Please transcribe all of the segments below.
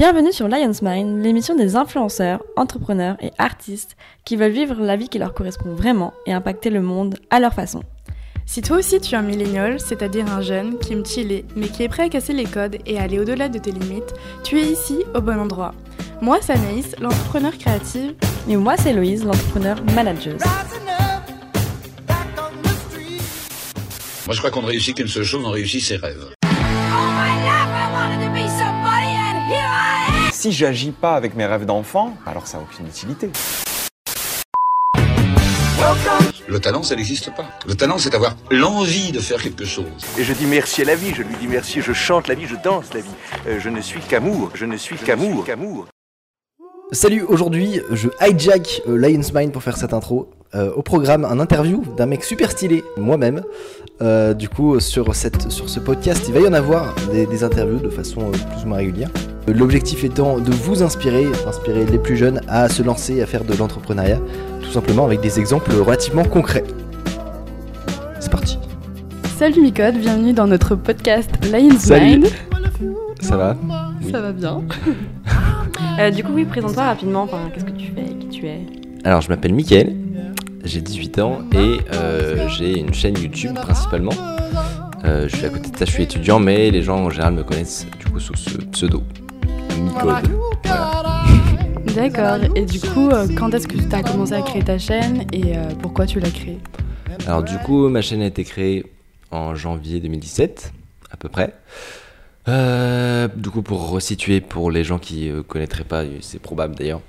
Bienvenue sur Lion's Mind, l'émission des influenceurs, entrepreneurs et artistes qui veulent vivre la vie qui leur correspond vraiment et impacter le monde à leur façon. Si toi aussi tu es un millénial, c'est-à-dire un jeune qui aime chiller, mais qui est prêt à casser les codes et aller au-delà de tes limites, tu es ici au bon endroit. Moi, c'est Anaïs, l'entrepreneur créative. Et moi, c'est Loïse, l'entrepreneur manager. Moi, je crois qu'on ne réussit qu'une seule chose, on réussit ses rêves. Si j'agis pas avec mes rêves d'enfant, alors ça n'a aucune utilité. Le talent, ça n'existe pas. Le talent, c'est avoir l'envie de faire quelque chose. Et je dis merci à la vie, je lui dis merci, je chante la vie, je danse la vie. Euh, je ne suis qu'amour, je ne suis qu'amour, qu'amour. Salut, aujourd'hui je hijack euh, Lion's Mind pour faire cette intro. Euh, au programme, un interview d'un mec super stylé, moi-même. Euh, du coup, sur, cette, sur ce podcast, il va y en avoir des, des interviews de façon euh, plus ou moins régulière. L'objectif étant de vous inspirer, d'inspirer les plus jeunes à se lancer et à faire de l'entrepreneuriat, tout simplement avec des exemples relativement concrets. C'est parti. Salut Micode, bienvenue dans notre podcast Lion's Salut. Mind. Ça va? Ça va bien. Euh, du coup, oui, présente-toi rapidement. Enfin, qu'est-ce que tu fais, qui tu es? Alors, je m'appelle Mickaël, j'ai 18 ans et euh, j'ai une chaîne YouTube principalement. Euh, je suis à côté de ça, je suis étudiant, mais les gens en général me connaissent du coup sous ce pseudo. Micode. Voilà. D'accord, et du coup, euh, quand est-ce que tu as commencé à créer ta chaîne et pourquoi tu l'as créée? Alors du coup, ma chaîne a été créée en janvier 2017, à peu près. Euh, du coup, pour resituer pour les gens qui ne connaîtraient pas, c'est probable d'ailleurs,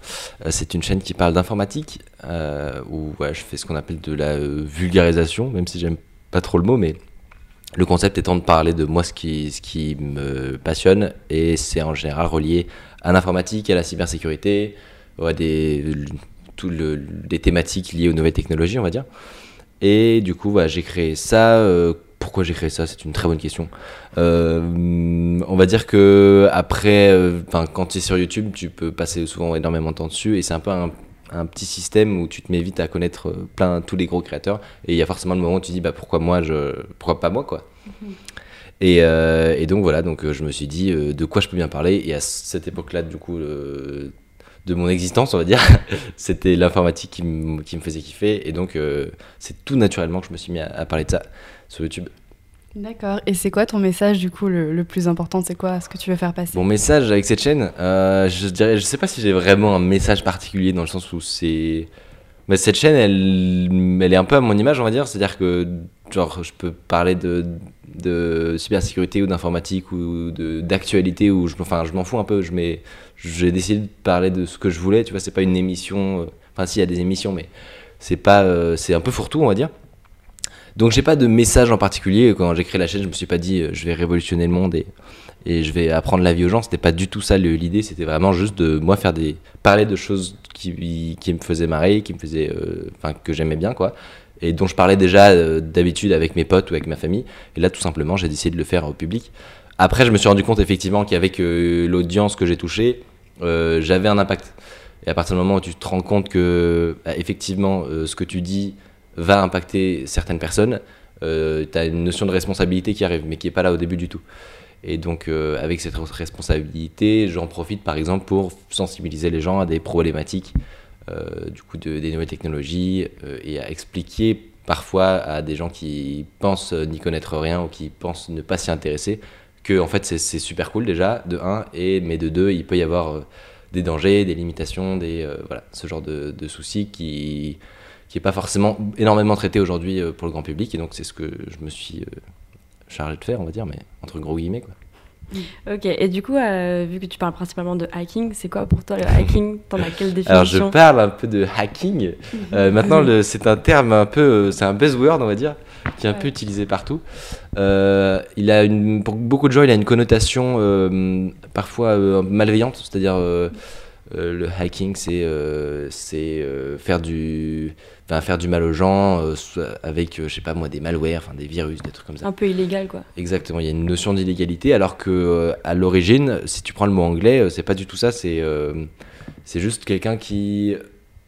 euh, c'est une chaîne qui parle d'informatique, euh, où je fais ce qu'on appelle de la euh, vulgarisation, même si j'aime pas trop le mot, mais le concept étant de parler de moi ce qui, me passionne, et c'est en général relié à l'informatique, à la cybersécurité, ouais, des, tout le- thématiques liées aux nouvelles technologies, on va dire. Et du coup, j'ai créé ça. Pourquoi j'ai créé ça C'est une très bonne question. Euh, on va dire que après, euh, quand tu es sur YouTube, tu peux passer souvent énormément de temps dessus, et c'est un peu un, un petit système où tu te mets vite à connaître euh, plein tous les gros créateurs, et il y a forcément le moment où tu dis bah pourquoi moi, je, pourquoi pas moi quoi. Et, euh, et donc voilà, donc je me suis dit euh, de quoi je peux bien parler. Et à cette époque-là, du coup, euh, de mon existence, on va dire, c'était l'informatique qui, me- qui me faisait kiffer. Et donc, c'est tout naturellement que je me suis mis à, à parler de ça sur YouTube. D'accord, et c'est quoi ton message du coup le, le plus important? C'est quoi ce que tu veux faire passer? Mon message avec cette chaîne, euh, je dirais, je sais pas si j'ai vraiment un message particulier dans le sens où c'est. Mais cette chaîne, elle, elle est un peu à mon image, on va dire. C'est-à-dire que, genre, je peux parler de, de cybersécurité ou d'informatique ou d'actualité ou je, enfin, je m'en fous un peu. Je mets, j'ai décidé de parler de ce que je voulais. Tu vois, c'est pas une émission. euh, Enfin, si, il y a des émissions, mais c'est pas, euh, c'est un peu fourre-tout, on va dire. Donc, j'ai pas de message en particulier. Quand j'ai créé la chaîne, je me suis pas dit, euh, je vais révolutionner le monde et je vais apprendre la vie aux gens. C'était pas du tout ça l'idée, c'était vraiment juste de moi faire des parler de choses qui, me faisaient marrer, qui me faisaient, euh, que j'aimais bien quoi, et dont je parlais déjà euh, d'habitude avec mes potes ou avec ma famille. Et là, tout simplement, j'ai décidé de le faire au public. Après, je me suis rendu compte effectivement qu'avec l'audience que j'ai touchée, j'avais un impact. Et à partir du moment où tu te rends compte que bah, effectivement ce que tu dis va impacter certaines personnes, euh, tu as une notion de responsabilité qui arrive, mais qui est pas là au début du tout. Et donc, euh, avec cette responsabilité, j'en profite par exemple pour sensibiliser les gens à des problématiques euh, du coup de- des nouvelles technologies euh, et à expliquer parfois à des gens qui pensent n'y connaître rien ou qui pensent ne pas s'y intéresser que en fait c'est super cool déjà de un et mais de deux il peut y avoir des dangers, des limitations, des voilà ce genre de soucis qui qui est pas forcément énormément traité aujourd'hui euh, pour le grand public et donc c'est ce que je me suis euh, chargé de faire, on va dire, mais entre gros guillemets. Quoi. Ok, et du coup, euh, vu que tu parles principalement de hacking, c'est quoi pour toi le hacking? T'en as quelle définition Alors je parle un peu de hacking. Euh, maintenant, c'est un terme un peu, c'est un buzzword, on va dire, qui est un peu utilisé partout. Euh, il a une, pour beaucoup de gens, il a une connotation parfois malveillante, c'est-à-dire le hacking, c'est faire du, enfin, faire du mal aux gens euh, avec, euh, je sais pas moi, des malwares, enfin des virus, des trucs comme ça. Un peu illégal, quoi. Exactement, il y a une notion d'illégalité, alors que euh, à l'origine, si tu prends le mot anglais, c'est pas du tout ça, c'est c'est juste quelqu'un qui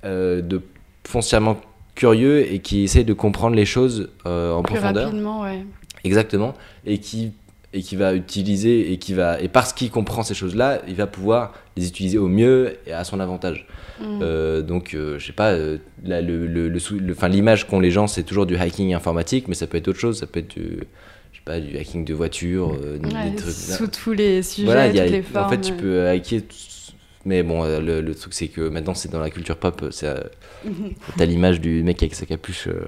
de foncièrement curieux et qui essaie de comprendre les choses euh, en Plus profondeur. rapidement, ouais. Exactement, et qui et qui va utiliser et qui va et parce qu'il comprend ces choses-là, il va pouvoir les utiliser au mieux et à son avantage. Mm. Euh, donc, euh, je sais pas, euh, là, le, le, l'image qu'ont les gens, c'est toujours du hacking informatique, mais ça peut être autre chose, ça peut être du, je sais pas, du hacking de voiture, euh, Ouais, des trucs. sous tous les sujets, Voilà, il y a- toutes les formes. en fait, tu peux hacker. tout- Mais bon, le, le truc, c'est que maintenant, c'est dans la culture pop, c'est, euh, t'as l'image du mec avec sa capuche. euh,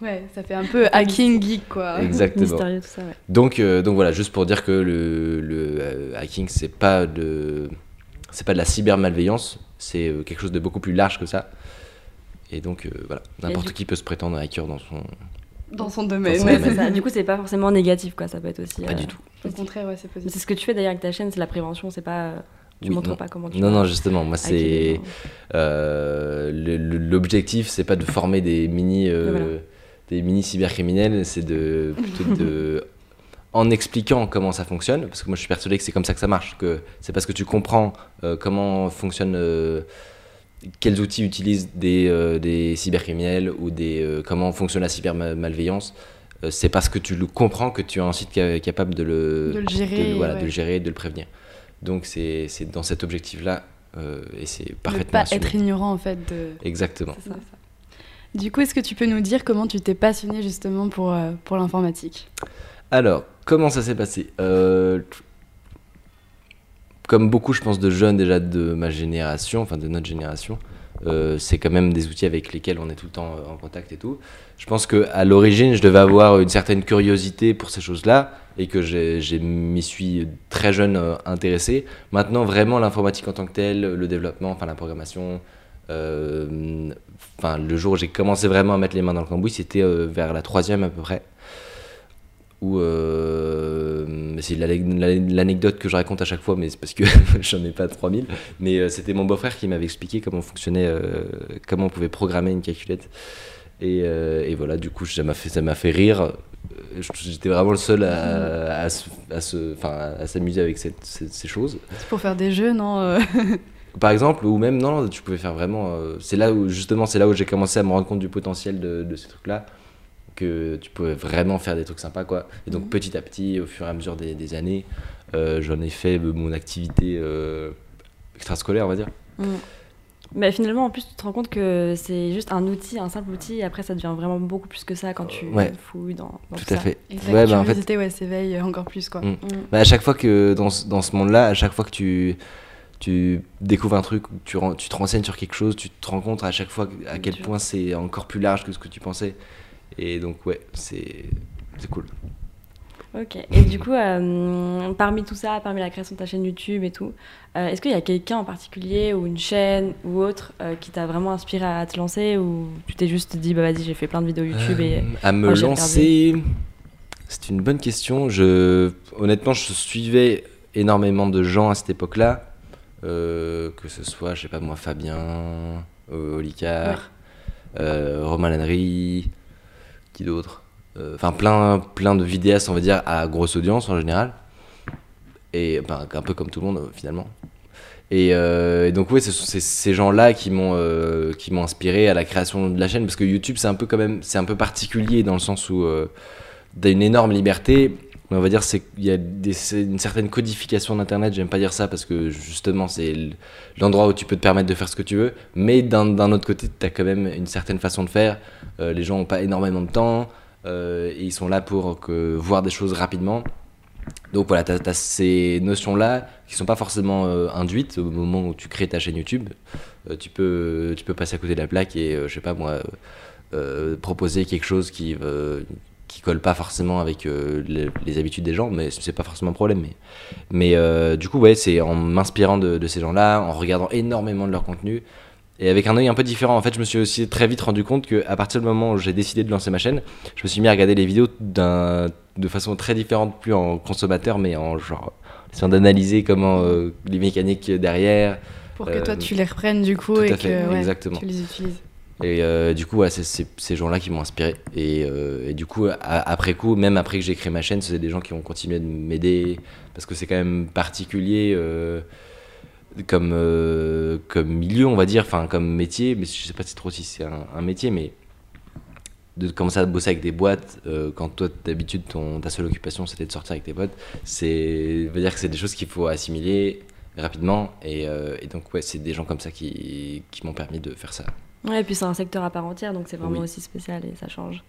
Ouais, ça fait un peu hacking geek, quoi. exactement. Mystérieux, tout ça, ouais. Donc, euh, donc voilà, juste pour dire que le, le euh, hacking, c'est pas de, c'est pas de la cybermalveillance, c'est euh, quelque chose de beaucoup plus large que ça. Et donc euh, voilà, n'importe qui peut se prétendre hacker dans son. Dans son domaine. son Ouais, domaine. c'est ça. Du coup, c'est pas forcément négatif, quoi. Ça peut être aussi. Pas euh, du tout. Au contraire, ouais, c'est positif. C'est ce que tu fais d'ailleurs avec ta chaîne, c'est la prévention, c'est pas. Tu Oui, montres non. pas comment tu Non, non, justement, moi c'est. euh, L'objectif, c'est pas de former des mini, euh, Voilà. des mini cybercriminels, c'est de plutôt de. En expliquant comment ça fonctionne, parce que moi je suis persuadé que c'est comme ça que ça marche, que c'est parce que tu comprends euh, comment fonctionne, euh, quels outils utilisent des, euh, des cybercriminels ou des, comment fonctionne la cybermalveillance, c'est parce que tu le comprends que tu es ensuite ca- capable de le, De le gérer, de, voilà, ouais. de le gérer, et de le prévenir. Donc c'est dans cet objectif-là, et c'est Ne parfaitement pas assumé. être ignorant, en fait, de... Exactement. Ça. Du coup, est-ce que tu peux nous dire comment tu t'es passionné justement pour, pour l'informatique? Alors, comment ça s'est passé Euh, Comme beaucoup, je pense, de jeunes déjà de ma génération, enfin de notre génération, euh, c'est quand même des outils avec lesquels on est tout le temps euh, en contact et tout. Je pense que à l'origine, je devais avoir une certaine curiosité pour ces choses-là et que j'ai m'y suis très jeune intéressé. Maintenant, vraiment, l'informatique en tant que telle, le développement, enfin la programmation, le jour où j'ai commencé vraiment à mettre les mains dans le cambouis, c'était vers la troisième à peu près où euh, c'est l'ane- l'ane- l'anecdote que je raconte à chaque fois, mais c'est parce que j'en ai pas 3000. Mais euh, c'était mon beau-frère qui m'avait expliqué comment fonctionnait, euh, comment on pouvait programmer une calculette. Et, euh, et voilà, du coup, ça m'a fait, ça m'a fait rire. J'étais vraiment le seul à, à, se- à se- enfin, à s'amuser avec cette- ces, ces choses. C'est pour faire des jeux, non Par exemple, ou même, non, tu pouvais faire vraiment. c'est là où, justement, c'est là où j'ai commencé à me rendre compte du potentiel de, de ces trucs-là. Que tu pouvais vraiment faire des trucs sympas, quoi. Et donc, petit à petit, au fur et à mesure des, des années, euh, j'en ai fait euh, mon activité euh, extrascolaire, on va dire. Mais finalement, en plus, tu te rends compte que c'est juste un outil, un simple outil, et après, ça devient vraiment beaucoup plus que ça quand tu Ouais. fouilles dans, dans Tout à ça. fait. Et Ouais, bah, en fait, curiosité ouais, s'éveille encore plus, quoi. Mm. Mm. Bah, à chaque fois que dans, ce- dans ce monde-là, à chaque fois que tu, tu découvres un truc, tu, tu te renseignes sur quelque chose, tu te rends compte à chaque fois à quel point c'est encore plus large que ce que tu pensais. Et donc, ouais, c'est cool. Ok. Et du coup, euh, parmi tout ça, parmi la création de ta chaîne YouTube et tout, euh, est-ce qu'il y a quelqu'un en particulier ou une chaîne ou autre euh, qui t'a vraiment inspiré à te lancer ou tu t'es juste dit bah vas-y j'ai fait plein de vidéos YouTube et à me lancer, c'est une bonne question. Je, honnêtement, je suivais énormément de gens à cette époque-là, que ce soit, je sais pas moi, Fabien, Olicard, euh, Romain Lannery, qui d'autre Euh, Enfin, plein, plein de vidéastes, on va dire, à grosse audience en général. Et un peu comme tout le monde, euh, finalement. Et, euh, donc, ouais, ce sont ces- gens-là qui m'ont qui m'ont inspiré à la création de la chaîne, parce que YouTube, c'est un peu quand même, c'est un peu particulier dans le sens où euh, t'as une énorme liberté. Mais on va dire c'est il y a une certaine codification d'internet. J'aime pas dire ça parce que justement c'est l'endroit où tu peux te permettre de faire ce que tu veux. Mais d'un autre côté, t'as quand même une certaine façon de faire. Euh, les gens ont pas énormément de temps euh, et ils sont là pour voir des choses rapidement. Donc voilà, tu as, ces notions-là qui sont pas forcément euh, induites au moment où tu crées ta chaîne YouTube. Tu, peux, tu peux passer à côté de la plaque et, euh, je sais pas moi, proposer quelque chose qui, qui colle pas forcément avec euh, les, les habitudes des gens, mais c'est pas forcément un problème. Mais, mais euh, du coup, ouais, c'est en m'inspirant de, de ces gens-là, en regardant énormément de leur contenu. Et avec un œil un peu différent, en fait, je me suis aussi très vite rendu compte qu'à partir du moment où j'ai décidé de lancer ma chaîne, je me suis mis à regarder les vidéos de façon très différente, plus en consommateur, mais en genre essayant d'analyser comment euh, les mécaniques derrière. Pour que toi, tu les reprennes, du coup, tout à et fait, que ouais, exactement. tu les utilises. Et euh, du coup, c'est ces gens-là qui m'ont inspiré. Et, euh, du coup, après coup, même après que j'ai créé ma chaîne, c'est des gens qui ont continué de m'aider parce que c'est quand même particulier euh, comme, milieu, on va dire, enfin comme métier. Mais je sais pas si trop si c'est un, métier, mais de commencer à bosser avec des boîtes quand toi d'habitude ta seule occupation c'était de sortir avec tes potes c'est veut dire que c'est des choses qu'il faut assimiler rapidement et, et donc ouais c'est des gens comme ça qui, qui m'ont permis de faire ça Ouais, et puis c'est un secteur à part entière, donc c'est vraiment Oui. aussi spécial et ça change.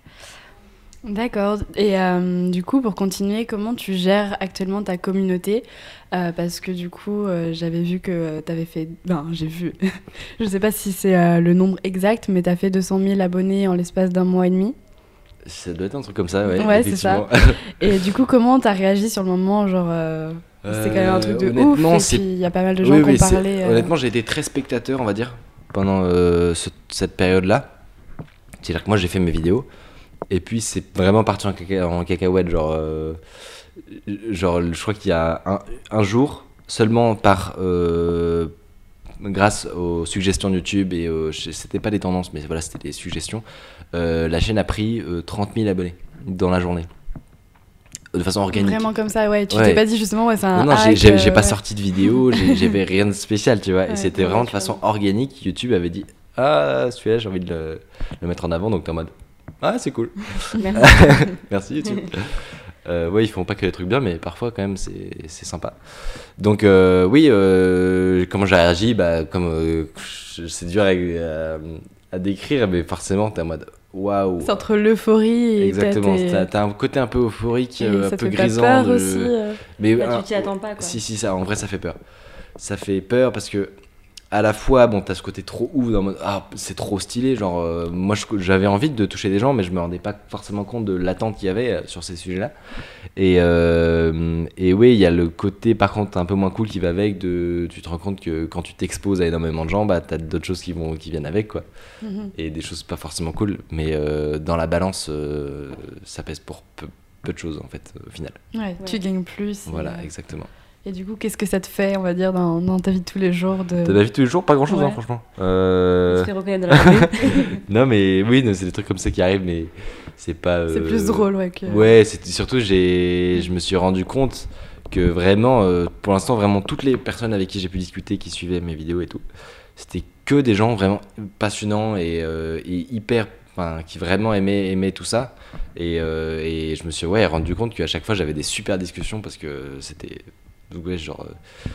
D'accord. Et euh, du coup, pour continuer, comment tu gères actuellement ta communauté? Euh, Parce que du coup, euh, j'avais vu que tu avais fait. Ben, j'ai vu. Je sais pas si c'est euh, le nombre exact, mais tu as fait 200 000 abonnés en l'espace d'un mois et demi. ça doit être un truc comme ça ouais, Ouais, c'est ça. Et du coup, comment t'as réagi sur le moment Genre, euh, c'était quand même un truc de ouf. Et puis, il y a pas mal de gens Oui, qui oui, ont parlé. Honnêtement, j'ai été très spectateur, on va dire, pendant euh, ce- cette période-là. C'est-à-dire que moi, j'ai fait mes vidéos. Et puis, c'est vraiment parti en, caca- en cacahuète. Genre, euh, genre, je crois qu'il y a un, jour, seulement par. euh, grâce aux suggestions de YouTube, et c'était pas des tendances, mais voilà, c'était des suggestions, la chaîne a pris euh, 30 000 abonnés dans la journée. De façon organique. Vraiment comme ça, ouais. Tu Ouais. t'es pas dit justement, ouais, c'est un. Non, non, j'ai- euh, pas sorti de vidéo, j'avais rien de spécial, tu vois. Ouais, et c'était vraiment de façon organique. YouTube avait dit Ah, celui-là, j'ai envie de le, le mettre en avant. Donc t'es en mode Ah, c'est cool. Merci. Merci YouTube. Euh, ouais, ils font pas que des trucs bien, mais parfois quand même c'est sympa. Donc euh, oui, euh, comment j'ai réagi? Bah comme c'est dur à, à- à décrire, mais forcément t'es en mode waouh. C'est entre l'euphorie et. Exactement. T'as un côté un peu euphorique, et euh, un ça te peu grisant. peur de- aussi. euh. Mais Bah, un- tu t'y attends pas, quoi. si, si, ça, en vrai, ça fait peur. Ça fait peur parce que, à la fois, bon, t'as ce côté trop ouf, dans ah, c'est trop stylé. Genre, euh, moi, j'avais envie de toucher des gens, mais je me rendais pas forcément compte de l'attente qu'il y avait euh, sur ces sujets-là. Et, euh, et oui, il y a le côté, par contre, un peu moins cool qui va avec. De, tu te rends compte que quand tu t'exposes à énormément de gens, bah, t'as d'autres choses qui, vont, qui viennent avec, quoi. Mhm. Et des choses pas forcément cool. Mais euh, dans la balance, euh, ça pèse pour peu, peu de choses, en fait, au final. Ouais, tu gagnes plus. Voilà, euh, exactement. Et du coup, qu'est-ce que ça te fait, on va dire, dans, dans ta vie de tous les jours de... T'as la vie de tous les jours, pas grand chose, Ouais. hein, franchement. Euh, Je te fais reconnaître dans la non, mais oui, c'est des trucs comme ça qui arrivent, mais c'est pas. C'est euh, plus drôle, ouais. Que... Ouais, c'est surtout, j'ai, je me suis rendu compte que vraiment, euh, pour l'instant, vraiment, toutes les personnes avec qui j'ai pu discuter, qui suivaient mes vidéos et tout, c'était que des gens vraiment passionnants et, euh, et hyper. Enfin, qui vraiment aimaient, aimaient tout ça. Et, euh, et je me suis ouais, rendu compte qu'à chaque fois, j'avais des super discussions parce que c'était. Donc, ouais, genre. euh,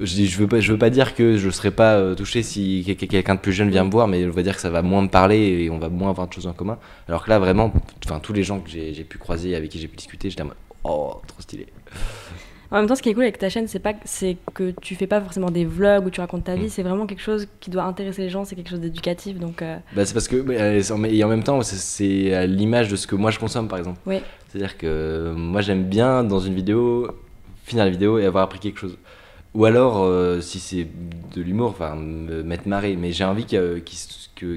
je, dis, je, veux pas, je veux pas dire que je serais pas euh, touché si quel- quelqu'un de plus jeune vient me voir, mais on va dire que ça va moins me parler et on va moins avoir de choses en commun. Alors que là, vraiment, enfin, tous les gens que j'ai pu croiser, avec qui j'ai pu discuter, j'étais en mode oh, trop stylé. En même temps, ce qui est cool avec ta chaîne, c'est pas c'est que tu fais pas forcément des vlogs où tu racontes ta vie, Mm. c'est vraiment quelque chose qui doit intéresser les gens, c'est quelque chose d'éducatif. Donc, euh, Bah, c'est parce que, et en même temps, c'est- à l'image de ce que moi je consomme, par exemple. Oui. C'est-à-dire que moi j'aime bien dans une vidéo finir la vidéo et avoir appris quelque chose. Ou alors, euh, si c'est de l'humour, enfin, me mettre marrer, mais j'ai envie qu'il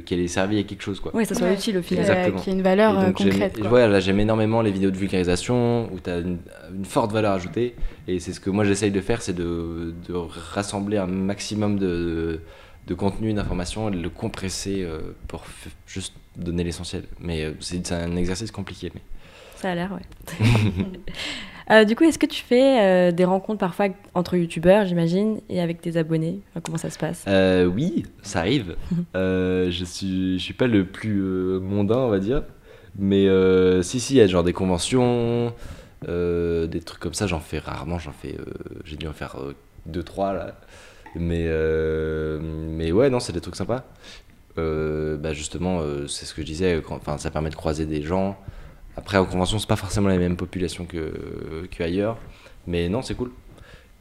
qu'elle ait servi à quelque chose, quoi. oui, ça soit Ouais. utile au final. Exactement. qui a une valeur euh, donc, concrète. quoi. voilà, j'aime énormément les vidéos de vulgarisation où tu as une, une forte valeur ajoutée. Et c'est ce que moi j'essaye de faire, c'est de, de rassembler un maximum de, de contenu, d'informations, et de le compresser euh, pour juste donner l'essentiel. Mais euh, c'est c'est un exercice compliqué. Mais... Ça a l'air, ouais. Euh, du coup, est-ce que tu fais euh, des rencontres parfois entre youtubeurs, j'imagine, et avec tes abonnés? Enfin, Comment ça se passe? Euh, oui, ça arrive. Je suis, je suis pas le plus mondain, on va dire. Mais si, si, il y a genre des conventions, des trucs comme ça, j'en fais rarement. J'en fais, j'ai dû en faire 2-3 là. Mais, mais ouais, non, c'est des trucs sympas. Bah justement, c'est ce que je disais, enfin, ça permet de croiser des gens. Après, en convention, c'est pas forcément la même population que, que ailleurs. Mais non, c'est cool.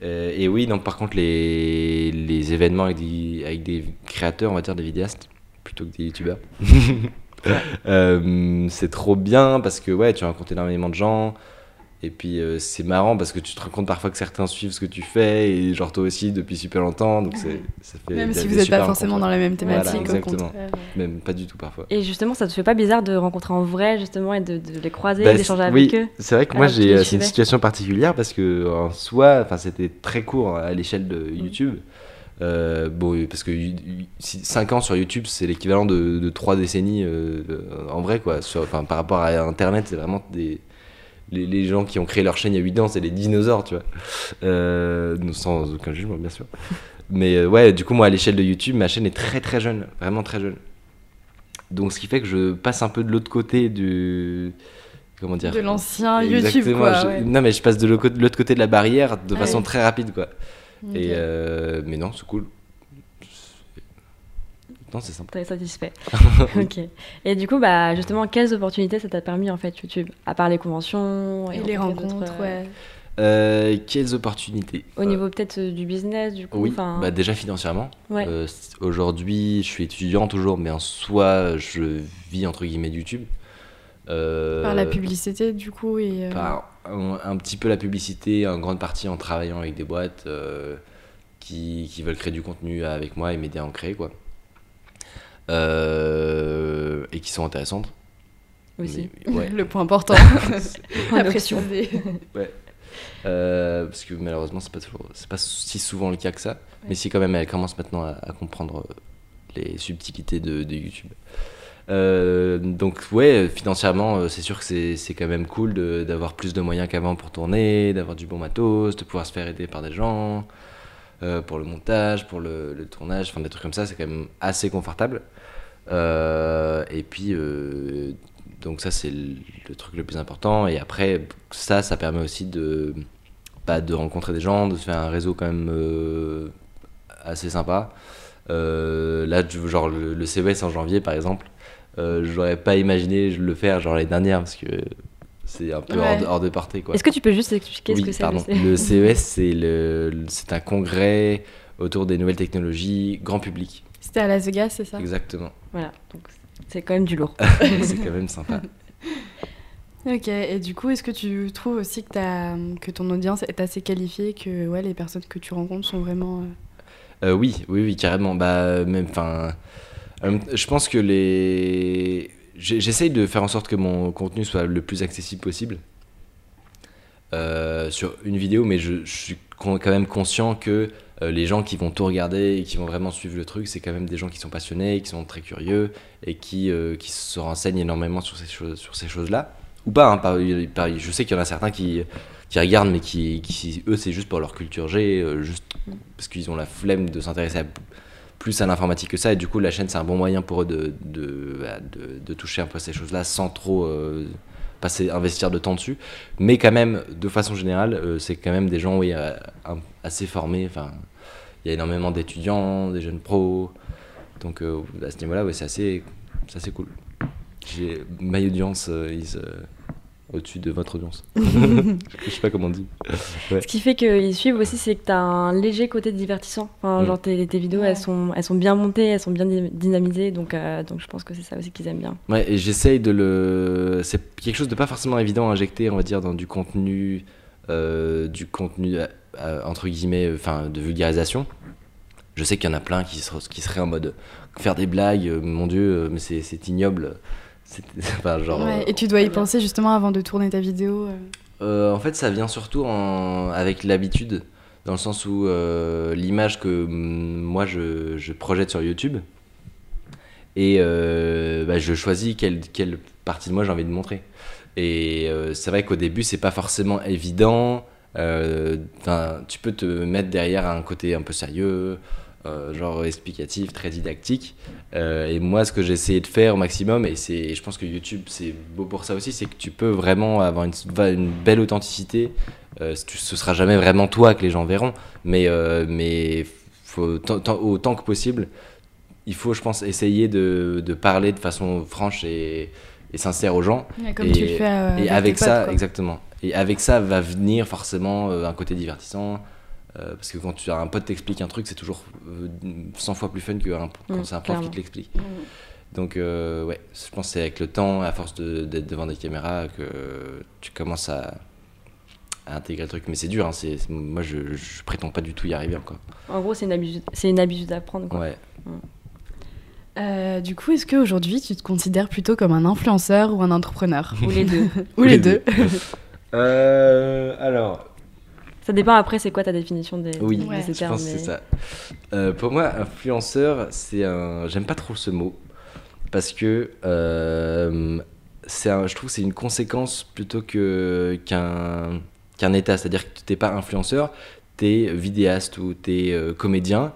Euh, et oui, donc par contre, les, les événements avec des, avec des créateurs, on va dire des vidéastes, plutôt que des youtubeurs, euh, c'est trop bien parce que ouais, tu rencontres énormément de gens. Et puis euh, c'est marrant parce que tu te rends compte parfois que certains suivent ce que tu fais et genre toi aussi depuis super longtemps. Donc c'est, ça fait Même si vous n'êtes pas forcément dans la même thématique, exactement. Même pas du tout parfois. Et justement, ça te fait pas bizarre de rencontrer en vrai, justement, et de, de les croiser, Bah, d'échanger avec oui, eux C'est vrai que moi j'ai c'est une suivais. situation particulière parce que en soi, enfin c'était très court à l'échelle de Mm. YouTube. Euh, bon, parce que 5 ans sur YouTube, c'est l'équivalent de, de 3 décennies euh, en vrai, quoi. Sur- Enfin, par rapport à Internet, c'est vraiment des. Les, les gens qui ont créé leur chaîne il y a 8 ans, c'est des dinosaures, tu vois. Euh, sans aucun jugement, bien sûr. Mais euh, ouais, du coup, moi, à l'échelle de YouTube, ma chaîne est très très jeune, vraiment très jeune. Donc, ce qui fait que je passe un peu de l'autre côté du. Comment dire De l'ancien YouTube, quoi. je- ouais. Non, mais je passe de l'autre côté- de la barrière de façon très rapide, quoi. Et euh, mais non, c'est cool. Non, c'est sympa. T'es satisfait. ok. Et du coup, bah, justement, quelles opportunités ça t'a permis en fait YouTube À part les conventions Et les rencontres, euh, ouais. Euh, quelles opportunités? Au Euh, niveau peut-être du business, du coup. Oui, bah déjà financièrement. ouais. Euh, Aujourd'hui, je suis étudiant toujours, mais en soi, je vis entre guillemets YouTube. Euh, Par la publicité, du coup. Et, euh, par un, un petit peu la publicité, en grande partie en travaillant avec des boîtes euh, qui, qui veulent créer du contenu avec moi et m'aider à en créer, quoi. Euh, et qui sont intéressantes. aussi. Mais- ouais. Le point important. À option. préciser. Euh, parce que malheureusement, c'est pas, toujours- pas si souvent le cas que ça. Mais si, quand même, elle commence maintenant à, à comprendre euh, les subtilités de, de YouTube. Euh, donc, ouais, financièrement, c'est sûr que c'est c'est quand même cool de- d'avoir plus de moyens qu'avant pour tourner, d'avoir du bon matos, de pouvoir se faire aider par des gens, euh, pour le montage, pour le, tournage, enfin des trucs comme ça, c'est quand même assez confortable. Euh, et puis, euh, donc ça, c'est le, truc le plus important. Et après, ça, ça permet aussi de, bah, de rencontrer des gens, de se faire un réseau quand même assez sympa. Là, genre le, le CES en janvier, par exemple, j'aurais pas imaginé le faire genre l'année dernière parce que c'est un peu Ouais. hors, de, hors de portée. Quoi. Est-ce que tu peux juste expliquer Oui, ce que c'est pardon. le CES, c'est le, c'est un congrès autour des nouvelles technologies, grand public. C'était à Las Vegas, c'est ça? Exactement. Voilà, donc c'est quand même du lourd. c'est quand même sympa. Ok, et du coup, est-ce que tu trouves aussi que, t'as- que ton audience est assez qualifiée, que ouais, les personnes que tu rencontres sont vraiment... euh, Euh, oui, oui, oui, carrément. Bah, même, enfin, euh, je pense que les, j'essaye de faire en sorte que mon contenu soit le plus accessible possible euh, sur une vidéo, mais je, suis quand même conscient que euh, les gens qui vont tout regarder et qui vont vraiment suivre le truc, c'est quand même des gens qui sont passionnés, qui sont très curieux et qui, euh, qui se renseignent énormément sur ces choses, sur ces choses-là. Ou pas, hein, je sais qu'il y en a certains qui, qui regardent, mais qui, qui eux, c'est juste pour leur culture G, juste parce qu'ils ont la flemme de s'intéresser à- plus à l'informatique que ça. Et du coup, la chaîne, c'est un bon moyen pour eux de, de, bah, de- toucher un peu ces choses-là sans trop euh, passer, investir de temps dessus. Mais quand même, de façon générale, euh, c'est quand même des gens oui, euh, assez formés. Enfin, il y a énormément d'étudiants, des jeunes pros. Donc, à ce niveau-là, ouais, c'est assez, assez cool. J'ai audience is au-dessus de votre audience. Je sais pas comment on dit. Ce qui fait qu'ils suivent aussi, c'est que tu as un léger côté divertissant. Enfin, Mm. Genre tes, tes vidéos, Ouais. elles, sont, elles sont bien montées, elles sont bien dy- dynamisées, donc, euh, donc je pense que c'est ça aussi qu'ils aiment bien. Ouais, et j'essaye de le. C'est quelque chose de pas forcément évident à injecter, on va dire, dans du contenu, euh, du contenu euh, entre guillemets, enfin, de vulgarisation. Je sais qu'il y en a plein qui, ser- qui seraient en mode faire des blagues, euh, mon dieu, mais c'est ignoble. C'est enfin, genre. ouais, euh, et tu dois y penser justement avant de tourner ta vidéo. euh. euh, en fait, ça vient surtout en- avec l'habitude, dans le sens où l'image que moi je, je projette sur YouTube, et bah, je choisis quelle, quelle partie de moi j'ai envie de montrer. Et euh, c'est vrai qu'au début, c'est pas forcément évident. Euh, tu peux te mettre derrière un côté un peu sérieux, euh, genre explicatif, très didactique. Euh, et moi, ce que j'ai essayé de faire au maximum, et c'est, je pense que YouTube, c'est beau pour ça aussi, c'est que tu peux vraiment avoir une, belle authenticité. Euh, ce sera jamais vraiment toi que les gens verront, mais, euh, mais faut, autant que possible, il faut, je pense, essayer de, de parler de façon franche et, et sincère aux gens. Comme Et- tu le fais et avec, ça, quoi. exactement. Et avec ça va venir forcément un côté divertissant. Euh, parce que quand tu as un pote t'explique un truc, c'est toujours euh, 100 fois plus fun que un- quand Mm, c'est un prof clairement. qui te l'explique. Donc, euh, ouais, je pense que c'est avec le temps, à force de- d'être devant des caméras, que tu commences à, à intégrer le truc. Mais c'est dur, hein, c'est, c'est- moi je, je prétends pas du tout y arriver encore. En gros, c'est une habitude, c'est une habitude à prendre. Quoi. Ouais. Euh, du coup, est-ce qu'aujourd'hui, tu te considères plutôt comme un influenceur ou un entrepreneur? Ou les deux. Ou les deux. Euh, alors, ça dépend après, c'est quoi ta définition des, Oui, je pense que c'est ça. Euh, pour moi, influenceur, c'est un. J'aime pas trop ce mot parce que euh, c'est un- je trouve que c'est une conséquence plutôt que qu'un qu'un état. C'est-à-dire que t'es pas influenceur, t'es vidéaste ou t'es euh, comédien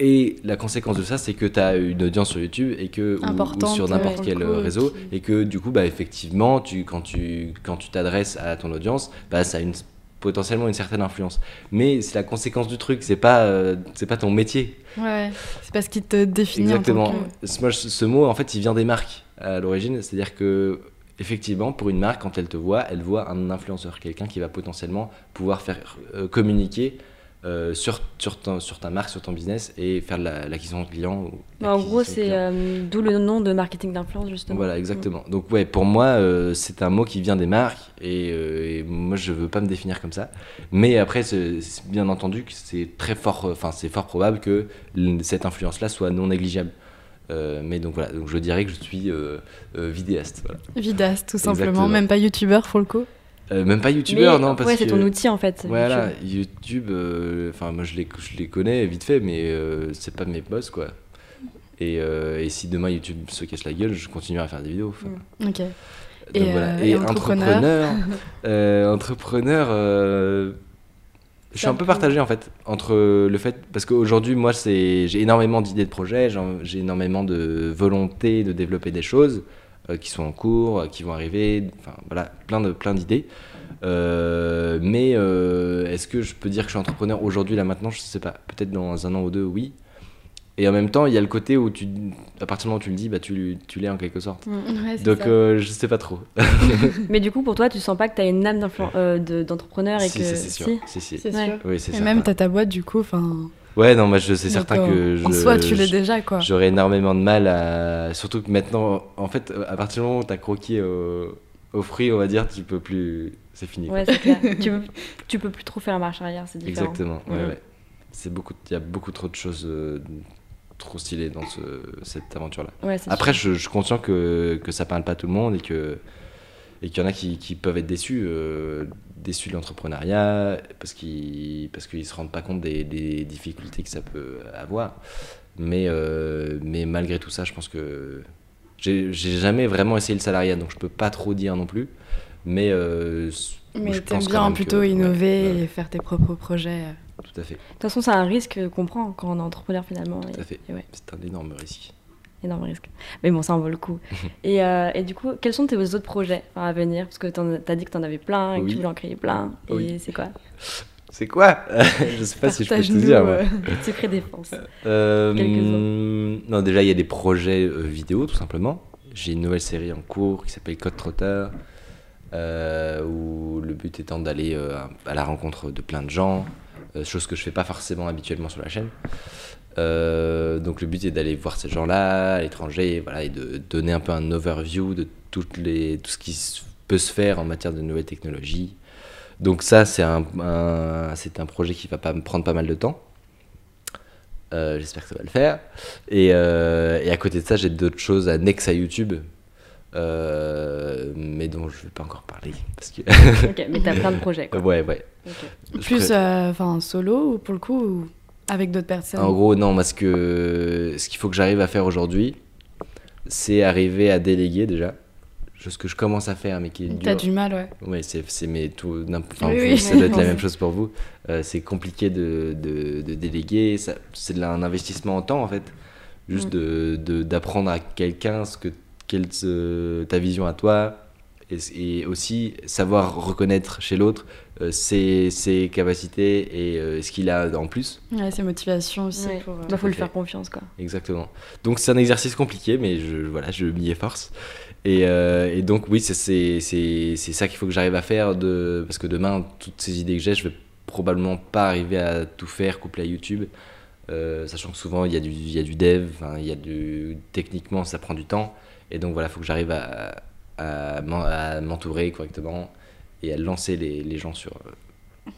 Et la conséquence de ça, c'est que tu as une audience sur YouTube et que, ou- sur n'importe quel coup, réseau. qui- Et que du coup, bah, effectivement, tu, quand tu quand tu t'adresses à ton audience, bah, ça a une, potentiellement une certaine influence. Mais c'est la conséquence du truc, c'est pas, euh, c'est pas ton métier. Ouais, c'est parce qu'il te définit en Exactement. tant que... Ce, moi, ce- ce mot, en fait, il vient des marques à l'origine. C'est-à-dire que, effectivement, pour une marque, quand elle te voit, elle voit un influenceur, quelqu'un qui va potentiellement pouvoir faire euh, communiquer euh, sur, sur, ton- sur ta marque, sur ton business et faire de la- l'acquisition de clients. ou Bah, en gros, l'acquisition c'est euh, d'où le nom de marketing d'influence, justement. Voilà, exactement. Donc, ouais, pour moi, euh, c'est un mot qui vient des marques et, euh, et moi, je veux pas me définir comme ça. Mais après, c'est bien entendu que c'est très fort, enfin, c'est fort probable que cette influence-là soit non négligeable. Euh, mais donc voilà, donc je dirais que je suis euh, euh, vidéaste. Voilà. Vidaste, tout simplement. Exactement. Même pas youtubeur, pour le coup. Euh, même pas youtubeur, non, parce ouais, que c'est ton outil, en fait. voilà, YouTube. Euh, enfin moi je les, je les connais vite fait, mais euh, c'est pas mes boss quoi. Et, euh, et si demain YouTube se casse la gueule, je continuerai à faire des vidéos. enfin. Ok. Donc Et, voilà. Et, et entrepreneur entrepreneur, entrepreneur, je suis un peu partagé en fait entre le fait parce qu'aujourd'hui moi c'est j'ai énormément d'idées de projets, j'ai énormément de volonté de développer des choses qui sont en cours, euh, qui vont arriver, enfin voilà, plein de plein d'idées. Euh, mais euh, est-ce que je peux dire que je suis entrepreneur aujourd'hui là maintenant? Je sais pas. Peut-être dans un an ou deux, oui. Et en même temps, il y a le côté où tu, à partir du moment où tu le dis, bah tu, tu l'es en quelque sorte. Mm. Ouais, Donc euh, je sais pas trop. Mais du coup, pour toi, tu sens pas que tu as une âme euh, d'entrepreneur et si, que. si, c'est sûr. si Si, Ouais. sûr. Oui, Et certain. même, t'as ta boîte, du coup, enfin... Ouais, non, moi je c'est certain que je. En soi, tu l'es déjà, quoi. J'aurais énormément de mal à. Surtout que maintenant, en fait, à partir du moment où t'as croqué au, au fruit, on va dire, tu peux plus. C'est fini. Ouais, c'est clair. tu, peux, tu peux plus trop faire marche arrière, c'est différent. Exactement. ouais, Mhm. ouais. C'est beaucoup. Il y a beaucoup trop de choses euh, trop stylées dans ce, cette aventure-là. Ouais, c'est Après, je, je suis conscient que, que ça parle pas à tout le monde et que et qu'il y en a qui, qui peuvent être déçus, euh, déçus de l'entrepreneuriat parce qu'ils parce qu'ils se rendent pas compte des, des difficultés que ça peut avoir. Mais euh, mais malgré tout ça, je pense que j'ai jamais vraiment essayé le salariat, donc je peux pas trop dire non plus. Mais euh, Mais je pense bien plutôt que- innover ouais, ouais, et faire tes propres projets. tout à fait, De toute façon, c'est un risque qu'on prend quand on est entrepreneur finalement. tout et- à fait. ouais, C'est un énorme risque. Énorme risque. Mais bon, ça en vaut le coup. et, euh, et du coup, quels sont tes autres projets à venir? Parce que t'en- t'as dit que t'en avais plein et que Oui. tu voulais en créer plein. Et Oui. c'est quoi? C'est quoi? Je sais pas si je peux Partage-nous, dire. euh, Secret défense. Euh, non, déjà, il y a des projets euh, vidéo, tout simplement. J'ai une nouvelle série en cours qui s'appelle Code Trotter, euh, où le but étant d'aller à la rencontre de plein de gens, chose que je fais pas forcément habituellement sur la chaîne. Euh, donc le but est d'aller voir ces gens-là à l'étranger, voilà, et de donner un peu un overview de toutes les, tout ce qui peut se faire en matière de nouvelles technologies. Donc ça, c'est un, un- c'est un projet qui va pas me prendre pas mal de temps. Euh, J'espère que ça va le faire. Et, euh, et à côté de ça, j'ai d'autres choses annexes à YouTube, euh, mais dont je vais pas encore parler. Parce que... ok, mais t'as plein de projets quoi. ouais, ouais. Plus pré- euh, enfin solo ou pour le coup ou avec d'autres personnes? En gros, non, parce que ce qu'il faut que j'arrive à faire aujourd'hui, c'est arriver à déléguer déjà. Ce que je commence à faire, mais qui est dur. T'as du mal, ouais. Oui, c'est c'est mais tout enfin, Oui, vous, oui. ça doit être la même chose pour vous. Euh, c'est compliqué de, de, de déléguer, ça- c'est un investissement en temps en fait. Juste Mm. de de- d'apprendre à quelqu'un ce que quelle se- ta vision à toi et, et aussi savoir reconnaître chez l'autre euh, ses, ses capacités et euh, ce qu'il a en plus. Ouais, c'est motivation aussi. Ouais. Pour, euh, Bah, faut lui faire confiance quoi. Exactement. Donc c'est un exercice compliqué, mais je, voilà, je m'y efforce. Et, euh, et donc oui, c'est- c'est c'est- c'est ça qu'il faut que j'arrive à faire, de, parce que demain, toutes ces idées que j'ai, je vais probablement pas arriver à tout faire couplé à YouTube, euh, sachant que souvent il y, a du- il y a du dev, il y a du, techniquement ça prend du temps, et donc voilà, il faut que j'arrive à, à m'en- à m'entourer correctement et à lancer les, les gens sur, euh,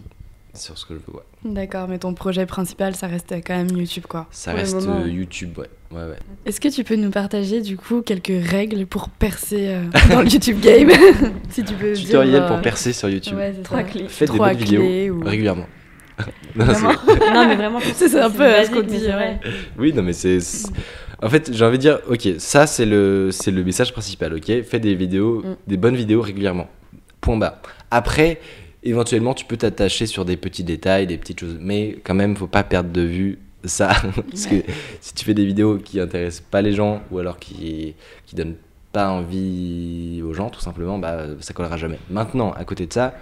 sur ce que je veux. ouais. D'accord, mais ton projet principal, ça reste quand même YouTube, quoi. Ça Pour reste moment. euh, YouTube, ouais. ouais, ouais. Est-ce que tu peux nous partager du coup quelques règles pour percer euh, dans le YouTube game? Si tu peux Tutoriel dire, pour euh, percer sur YouTube. Ouais, c'est Trois ça. clés. Faites des Trois bonnes vidéos clés ou- régulièrement. Non, non, mais vraiment. C'est- un peu, ce qu'on dit, ouais. oui, non, mais c'est. En fait, j'ai envie de dire, ok, ça c'est le, c'est le message principal, ok? Fais des vidéos, Mm. des bonnes vidéos régulièrement. Point barre. Après, éventuellement, tu peux t'attacher sur des petits détails, des petites choses, mais quand même, faut pas perdre de vue ça. Parce que si tu fais des vidéos qui intéressent pas les gens ou alors qui, qui donnent pas envie aux gens, tout simplement, bah, ça collera jamais. Maintenant, à côté de ça,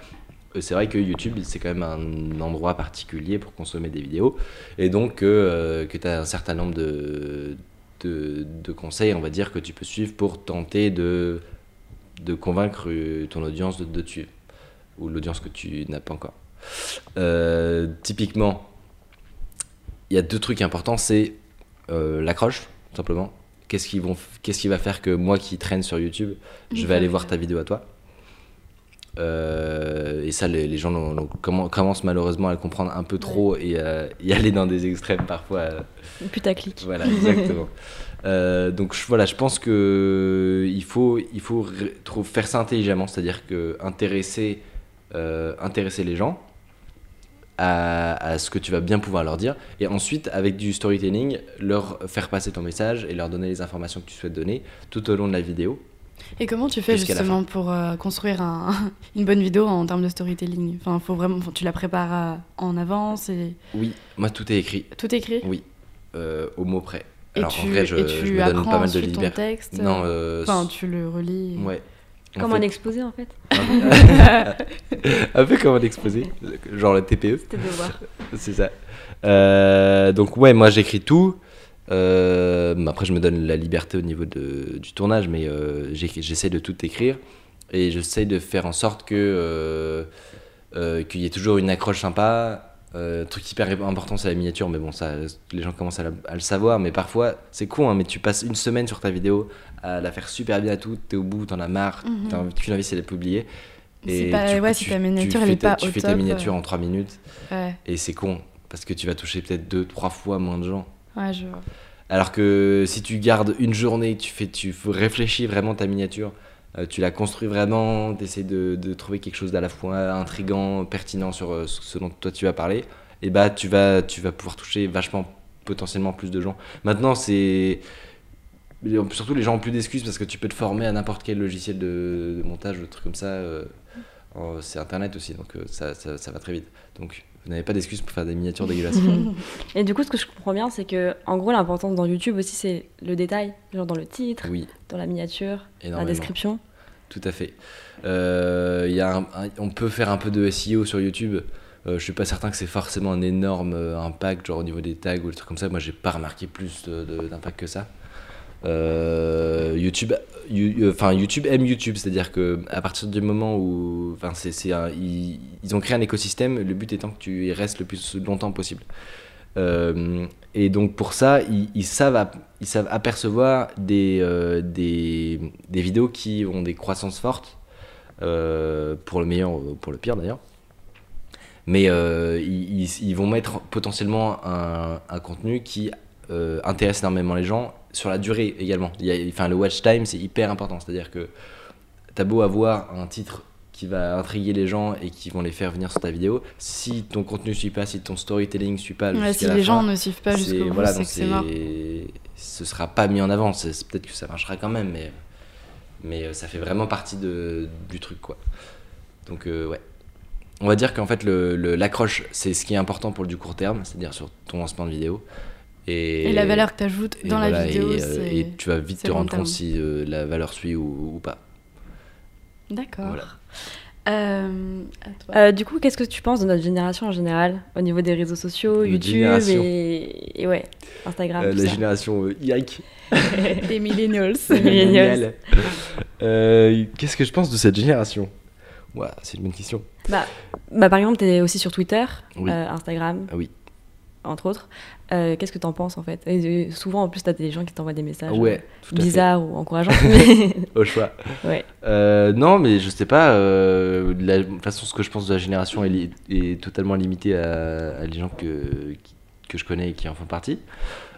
euh, c'est vrai que YouTube, c'est quand même un endroit particulier pour consommer des vidéos. Et donc, euh, que tu as un certain nombre de, de, de conseils, on va dire, que tu peux suivre pour tenter de, de convaincre ton audience de, de suivre. Ou l'audience que tu n'as pas encore. Euh, typiquement, il y a deux trucs importants, c'est euh, l'accroche, tout simplement. Qu'est-ce qui, vont, qu'est-ce qui va faire que moi qui traîne sur YouTube, je vais aller voir ta vidéo à toi? Euh, Et ça, les, les gens commencent malheureusement à le comprendre un peu trop et à y aller dans des extrêmes parfois. euh, Putaclic. voilà, exactement. Euh, donc je, voilà, je pense que il faut, il faire ça intelligemment, c'est-à-dire que intéresser, euh, intéresser les gens à, à ce que tu vas bien pouvoir leur dire, et ensuite avec du storytelling, leur faire passer ton message et leur donner les informations que tu souhaites donner tout au long de la vidéo. Et comment tu fais justement pour euh, construire un- une bonne vidéo en termes de storytelling Enfin, faut vraiment, tu la prépares à- en avance et Oui, moi tout est écrit, tout écrit. oui, euh, au mot près. Et Alors tu, en vrai, je, et je tu me donne pas mal de liberté. texte. Non, euh, Enfin, tu le relis. ouais. En Comme fait- un exposé en fait. un peu comme un exposé, genre le TPE. C'était de voir. C'est ça. Euh, donc ouais, moi j'écris tout. Euh, après je me donne la liberté au niveau de, du tournage, mais euh, j'essaie de tout écrire et j'essaie de faire en sorte que euh, qu'il y ait toujours une accroche sympa. Euh, truc hyper important c'est la miniature, mais bon ça les gens commencent à, la- à le savoir, mais parfois c'est con, hein, mais tu passes une semaine sur ta vidéo à la faire super bien à tout, t'es au bout, t'en as marre, Mhm. t'as envie, c'est de la publier. C'est pas- ouais, si ta miniature, tu elle est pas ta, au tu fais ta miniature en 3 minutes Ouais, et c'est con parce que tu vas toucher peut-être deux, trois fois moins de gens. Alors que si tu gardes une journée, tu fais, tu réfléchis vraiment ta miniature, euh, tu la construis vraiment, tu essaies de, trouver quelque chose d'à la fois intrigant, pertinent sur euh, ce dont toi tu vas parler, et bah tu vas, tu vas pouvoir toucher vachement potentiellement plus de gens. Maintenant, c'est. Surtout les gens ont plus d'excuses parce que tu peux te former à n'importe quel logiciel de, montage ou trucs comme ça. euh, c'est internet aussi, donc ça, ça, ça va très vite. Donc vous n'avez pas d'excuses pour faire des miniatures dégueulasses. Et du coup, ce que je comprends bien, c'est que en gros, l'importance dans YouTube aussi, c'est le détail, genre dans le titre, oui, dans la miniature, la énormément. description. Tout à fait. Euh, y a un- un- on peut faire un peu de SEO sur YouTube. Euh, je suis pas certain que c'est forcément un énorme euh, impact, genre au niveau des tags ou des trucs comme ça. Moi, j'ai pas remarqué plus d'impact que ça. Euh, YouTube, you- enfin YouTube aime YouTube, c'est-à-dire que à partir du moment où, ils, ont créé un écosystème. Le but étant que tu y restes le plus longtemps possible. Euh, et donc pour ça, ils, savent, apercevoir des, euh, des, vidéos qui ont des croissances fortes, euh, pour le meilleur ou pour le pire d'ailleurs. Mais euh, ils, vont mettre potentiellement un, contenu qui euh, intéresse énormément les gens sur la durée également. Il y a- enfin, le watch time, c'est hyper important. C'est-à-dire que t'as beau avoir un titre qui va intriguer les gens et qui vont les faire venir sur ta vidéo, si ton contenu suit pas, si ton storytelling suit pas, Ouais, si la les fin, gens ne suivent pas jusqu'au bout, voilà, donc c'est ce sera pas mis en avant. Peut-être que ça marchera quand même, mais mais euh, ça fait vraiment partie de, du truc quoi. Donc euh, ouais. On va dire qu'en fait le- le- l'accroche c'est ce qui est important pour le du court terme, c'est-à-dire sur ton lancement de vidéo. Et, Et la valeur que tu ajoutes dans la voilà, vidéo, et, euh, et tu vas vite te rendre compte si euh, la valeur suit ou, ou pas. D'accord. Voilà. Euh. Euh, du coup, qu'est-ce que tu penses de notre génération en général, au niveau des réseaux sociaux, Notre YouTube et, et ouais, Instagram, Euh, tout la ça. génération euh, Yike. Des millennials. Millennials. Euh, Qu'est-ce que je pense de cette génération? C'est une bonne question. Bah, bah, par exemple, tu es aussi sur Twitter, Oui. euh, Instagram, Ah oui. Entre autres. Euh, Qu'est-ce que tu en penses en fait? Et, euh, Souvent, en plus, tu as des gens qui t'envoient des messages ouais, euh, bizarres ou encourageants. mais- Au choix. ouais. Euh, non, mais je sais pas. la- de toute façon, ce que je pense de la génération est, totalement limité à, à les gens que, qui- que je connais et qui en font partie.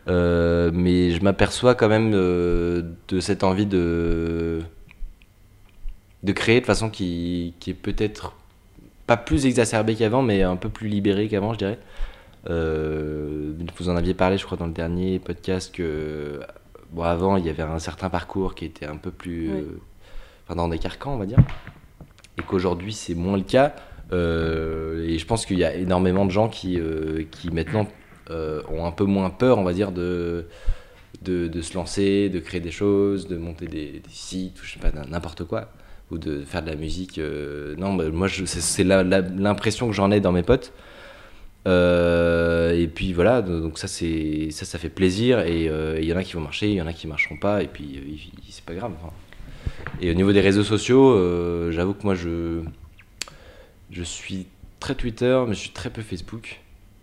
Mais je m'aperçois quand même de cette envie de, de créer de façon qui, qui est peut-être pas plus exacerbée qu'avant, mais un peu plus libérée qu'avant, je dirais. Euh, vous en aviez parlé, je crois, dans le dernier podcast que bon, avant, il y avait un certain parcours qui était un peu plus. Oui. euh, enfin, dans des carcans, on va dire. Et qu'aujourd'hui, c'est moins le cas. Euh, et je pense qu'il y a énormément de gens qui, euh, qui maintenant euh, ont un peu moins peur, on va dire, de, de, de se lancer, de créer des choses, de monter des, des sites, ou je sais pas, n'importe quoi, ou de faire de la musique. non, bah, moi, c'est- l'impression que j'en ai dans mes potes. Euh, et puis voilà, donc ça, c'est ça, ça fait plaisir. Et euh, il y en a qui vont marcher, il y en a qui marcheront pas, et puis euh, c'est pas grave. enfin. Et au niveau des réseaux sociaux, euh, j'avoue que moi, je, je suis très Twitter, mais je suis très peu Facebook.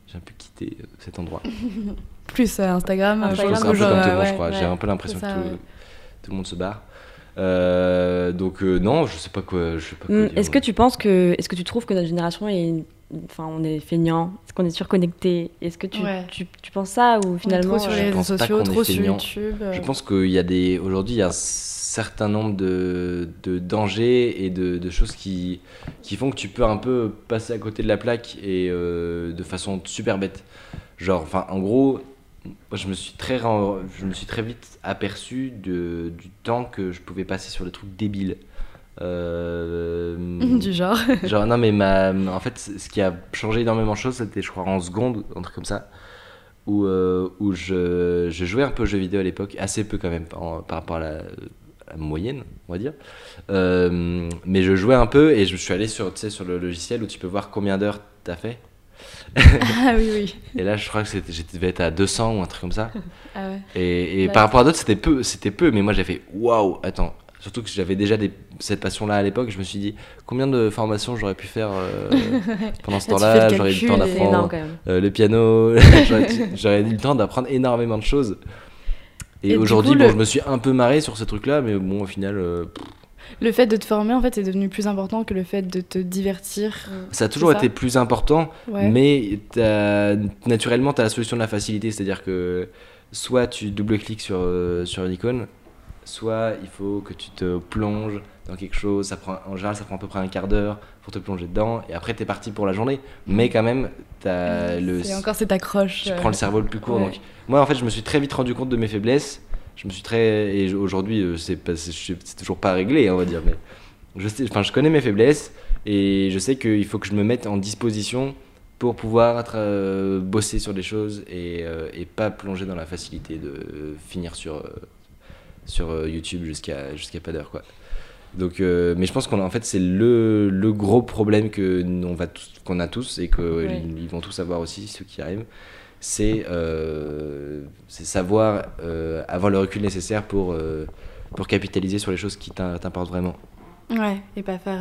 J'ai un peu quitté euh, cet endroit. Plus euh, Instagram, Instagram, Je pense genre, comme tout le euh, monde, je ouais. crois. J'ai un peu l'impression que tout, ouais. tout le monde se barre. Euh, donc euh, non, je sais pas quoi. Je sais pas quoi dire, Est-ce que tu penses que, est-ce que tu trouves que notre génération est, enfin, on est feignant, est-ce qu'on est surconnecté, est-ce que tu, Ouais. tu, tu penses ça ou On est finalement trop sur les réseaux sociaux, trop sur. YouTube. euh, Je pense qu'il y a des. Aujourd'hui, il y a un certain nombre de, de dangers et de, de choses qui, qui font que tu peux un peu passer à côté de la plaque et euh, de façon super bête. Genre, enfin, en gros, moi, je me suis très, je me suis très vite aperçu de, du temps que je pouvais passer sur des trucs débiles. Euh, du genre. Genre, non, mais ma, en fait, ce qui a changé énormément de choses, c'était, je crois, en seconde, un truc comme ça, où, euh, où je, je jouais un peu aux jeux vidéo à l'époque, assez peu quand même, par, par rapport à la, à la moyenne, on va dire. Euh, mais je jouais un peu et je suis allé sur, sur le logiciel où tu peux voir combien d'heures t'as fait. ah oui, oui. Et là, je crois que j'étais devais être à 200 ou un truc comme ça. Ah ouais. Et, et Ouais. par rapport à d'autres, c'était peu, c'était peu, mais moi j'ai fait waouh, attends. Surtout que j'avais déjà des, cette passion-là à l'époque, je me suis dit combien de formations j'aurais pu faire euh, pendant ce temps-là, le j'aurais eu le temps d'apprendre euh, le piano, j'aurais, eu le temps d'apprendre énormément de choses. Et, aujourd'hui, bon, le- je me suis un peu marré sur ces trucs-là, mais bon, au final, euh, Le fait de te former, en fait, est devenu plus important que le fait de te divertir. ça a toujours ça été plus important, Ouais. mais naturellement, tu as la solution de la facilité, c'est-à-dire que soit tu double-cliques sur, euh, sur une icône, soit il faut que tu te plonges dans quelque chose, ça prend, en général ça prend à peu près un quart d'heure pour te plonger dedans, et après tu es parti pour la journée, mais quand même, t'as le, C'est encore cette accroche. tu euh, prends le cerveau le plus court. ouais. Donc, moi, en fait, je me suis très vite rendu compte de mes faiblesses. Je me suis très. Et aujourd'hui, euh, c'est toujours pas réglé, on va dire. Mais je, sais, enfin, je connais mes faiblesses et je sais qu'il faut que je me mette en disposition pour pouvoir être, euh, bosser sur des choses et, euh, et pas plonger dans la facilité de finir sur, euh, sur euh, YouTube jusqu'à jusqu'à pas d'heure. Quoi. Donc, euh, mais je pense qu'on en fait c'est le, le gros problème que on va qu'on a tous et que Ouais. ils vont tous avoir aussi ceux qui arrivent c'est euh, savoir euh, avoir le recul nécessaire pour, pour capitaliser sur les choses qui t'im- t'importent vraiment. Ouais, et pas faire.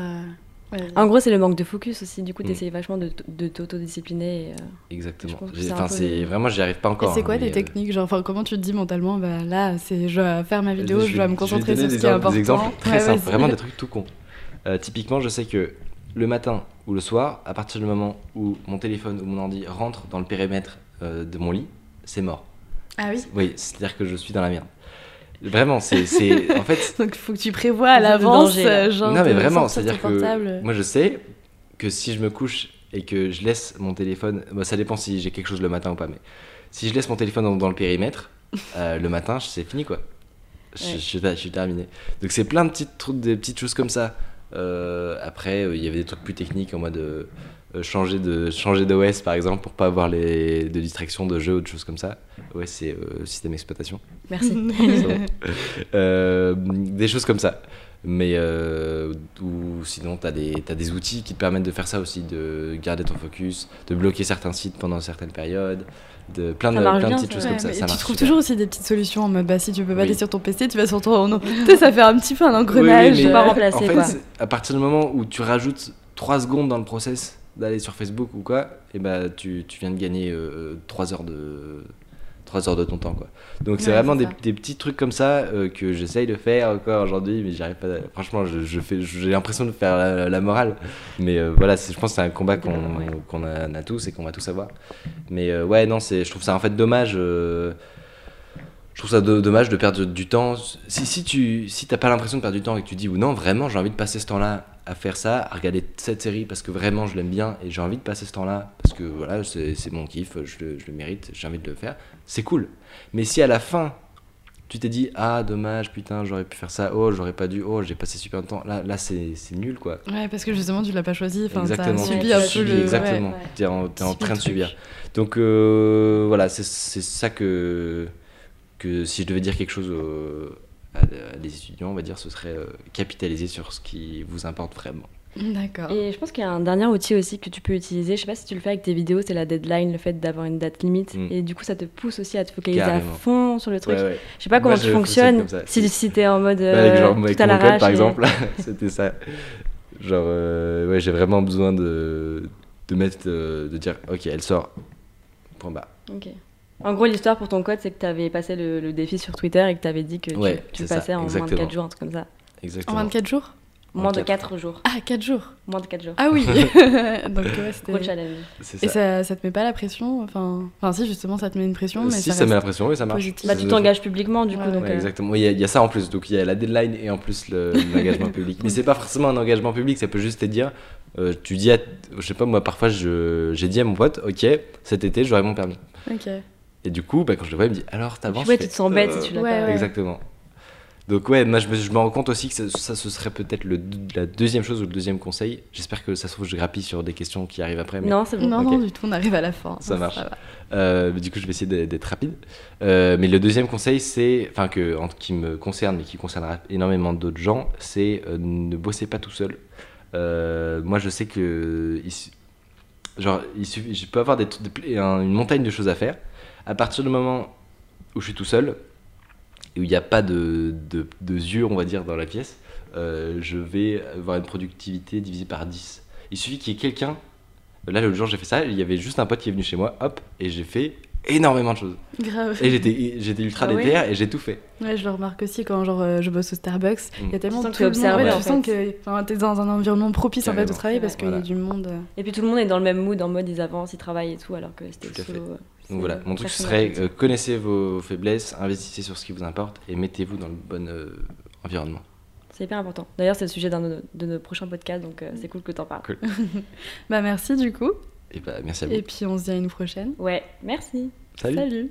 Ouais. En gros, c'est le manque de focus aussi. Du coup, Mm. tu essayes vachement de, t'autodiscipliner. euh, Exactement. Je Enfin, peu vraiment, j'y arrive pas encore. c'est hein, quoi mais, les euh, techniques Genre, enfin, comment tu te dis mentalement, bah là, c'est, je vais faire ma vidéo, je, vais- vais me vais concentrer sur ce qui est important. Des exemples très Ouais, simples, vraiment des trucs tout cons. Euh, typiquement, je sais que le matin ou le soir, à partir du moment où mon téléphone ou mon ordi rentre dans le périmètre euh, de mon lit, c'est mort. Ah oui? Oui, c'est-à-dire que je suis dans la merde. Vraiment, c'est, c'est en fait, Donc, il faut que tu prévois à l'avance, euh, genre. non mais vraiment, c'est-à-dire que moi je sais que si je me couche et que je laisse mon téléphone, bah, ça dépend si j'ai quelque chose le matin ou pas, mais si je laisse mon téléphone dans, dans le périmètre, euh, le matin c'est fini quoi. Je, Ouais. je suis- je suis terminé. Donc c'est plein de petites, trucs, des petites choses comme ça. Euh, après, euh, il y avait des trucs plus techniques en mode changer de changer d'OS par exemple pour pas avoir les de distractions de jeux ou de choses comme ça. OS c'est euh, système d'exploitation. Merci. Euh, des choses comme ça. Mais euh, ou sinon, tu as, as des outils qui te permettent de faire ça aussi, de garder ton focus, de bloquer certains sites pendant certaines périodes, de plein de, plein de petites ça. choses Ouais, comme ça. tu trouves super. toujours aussi des petites solutions en mode bah si tu peux pas Oui. aller sur ton PC, tu vas sur ton. non. tu sais, ça fait un petit peu un Oui, oui, engrenage. mais pas euh, remplacer, en fait, quoi. c'est- à partir du moment où tu rajoutes 3 secondes dans le process d'aller sur Facebook ou quoi, et bah, tu, tu viens de gagner 3 heures de 3 heures de ton temps quoi. Donc c'est vraiment des, petits trucs comme ça euh, que j'essaye de faire encore aujourd'hui mais j'arrive pas franchement je, je fais j'ai l'impression de faire la, la morale mais euh, voilà je pense que c'est un combat qu'on Ouais. a, tous et qu'on va tous avoir mais euh, ouais non c'est je trouve ça en fait dommage euh, je trouve ça do- dommage de perdre du temps. Si, si tu si t'as pas l'impression de perdre du temps et que tu dis ou non, vraiment, j'ai envie de passer ce temps-là à faire ça, à regarder cette série parce que vraiment je l'aime bien et j'ai envie de passer ce temps-là parce que voilà, c'est mon kiff, je le, je le mérite, j'ai envie de le faire, c'est cool. Mais si à la fin, tu t'es dit ah dommage putain j'aurais pu faire ça oh j'aurais pas dû oh j'ai passé super longtemps là là c'est nul quoi Ouais, parce que justement, tu l'as pas choisi. Enfin, exactement subi un peu le. exactement ouais. t'es en, t'es en Subis train de subir donc euh, voilà c'est ça que que si je devais dire quelque chose à, à des étudiants on va dire ce serait euh, capitaliser sur ce qui vous importe vraiment. D'accord. Et je pense qu'il y a un dernier outil aussi que tu peux utiliser. Je sais pas si tu le fais avec tes vidéos, c'est la deadline, le fait d'avoir une date limite. Mm. Et du coup, ça te pousse aussi à te focaliser Carrément. à fond sur le truc. Ouais, ouais. Je sais pas Moi, comment je tu fonctionne fonctionnes. Si, si t'es en mode avec, euh, genre, tout avec à mon code par et- exemple c'était ça genre euh, ouais j'ai vraiment besoin de de mettre euh, de dire ok elle sort point barre Ok. En gros, l'histoire pour ton code, c'est que tu avais passé le, le défi sur Twitter et que tu avais dit que tu- Ouais, tu, ça, passais en moins de exactement. 4 jours, un truc comme ça. En exactement 24 jours? Moins de quatre. 4 jours. Ah, 4 jours Moins de 4 jours. Ah oui Donc, ouais, c'était. Gros challenge. c'est Et ça, ça, ça te met pas la pression? Enfin... enfin, si, justement, ça te met une pression, mais si ça, ça met la pression oui ça marche positif. Bah, tu t'engages publiquement, du coup. Ouais, donc, Ouais, euh, exactement. Il y, a, il y a ça en plus. Donc il y a la deadline et en plus le- l'engagement public. Mais c'est pas forcément un engagement public, ça peut juste te dire. euh, tu dis à. Je sais pas, moi parfois je- j'ai dit à mon pote, ok, cet été j'aurai mon permis. Ok. Et du coup, bah, quand je le vois, il me dit alors t'avances Ouais, tu te sens bête euh, si tu l'as ouais, pas. ouais. Exactement. Donc ouais, moi je me, je me rends compte aussi que ça, ça, ce serait peut-être le- la deuxième chose ou le deuxième conseil. J'espère que ça se trouve je grappille sur des questions qui arrivent après. Mais Non, c'est bon. Non, non, du tout, on arrive à la fin. Ça marche. va. Euh, du coup, je vais essayer d'être- rapide. Euh, mais le deuxième conseil, c'est, enfin, que, en- qui me concerne, mais qui concernera énormément d'autres gens, c'est euh, ne bossez pas tout seul. Euh, moi, je sais que, il genre, il suffit, je peux avoir des, des- un- une montagne de choses à faire. À partir du moment où je suis tout seul, et où il n'y a pas de, de, de yeux, on va dire, dans la pièce, euh, je vais avoir une productivité divisée par 10. Il suffit qu'il y ait quelqu'un. Là, l'autre jour, j'ai fait ça, il y avait juste un pote qui est venu chez moi, hop, et j'ai fait énormément de choses. Grave. Et j'étais, ultra Ah ouais déter et j'ai tout fait. Ouais, je le remarque aussi quand genre, euh, je bosse au Starbucks. Il y a Mm. tellement Tu de sens que t'es observé, ouais, en tu sens que t'es dans un environnement propice en fait au travail parce qu'il y a du monde. euh. Et puis tout le monde est dans le même mood, en mode ils avancent, ils travaillent et tout, alors que c'était Tout solo. Donc voilà, mon truc ce serait euh, connaissez vos faiblesses, investissez sur ce qui vous importe et mettez-vous dans le bon euh, environnement. C'est hyper important. D'ailleurs, c'est le sujet d'un de nos- de nos prochains podcasts, donc euh, c'est cool que t'en parles. Cool. Bah merci du coup. Et bah merci à vous. Et puis on se dit à une prochaine. Ouais, merci. Salut. Salut.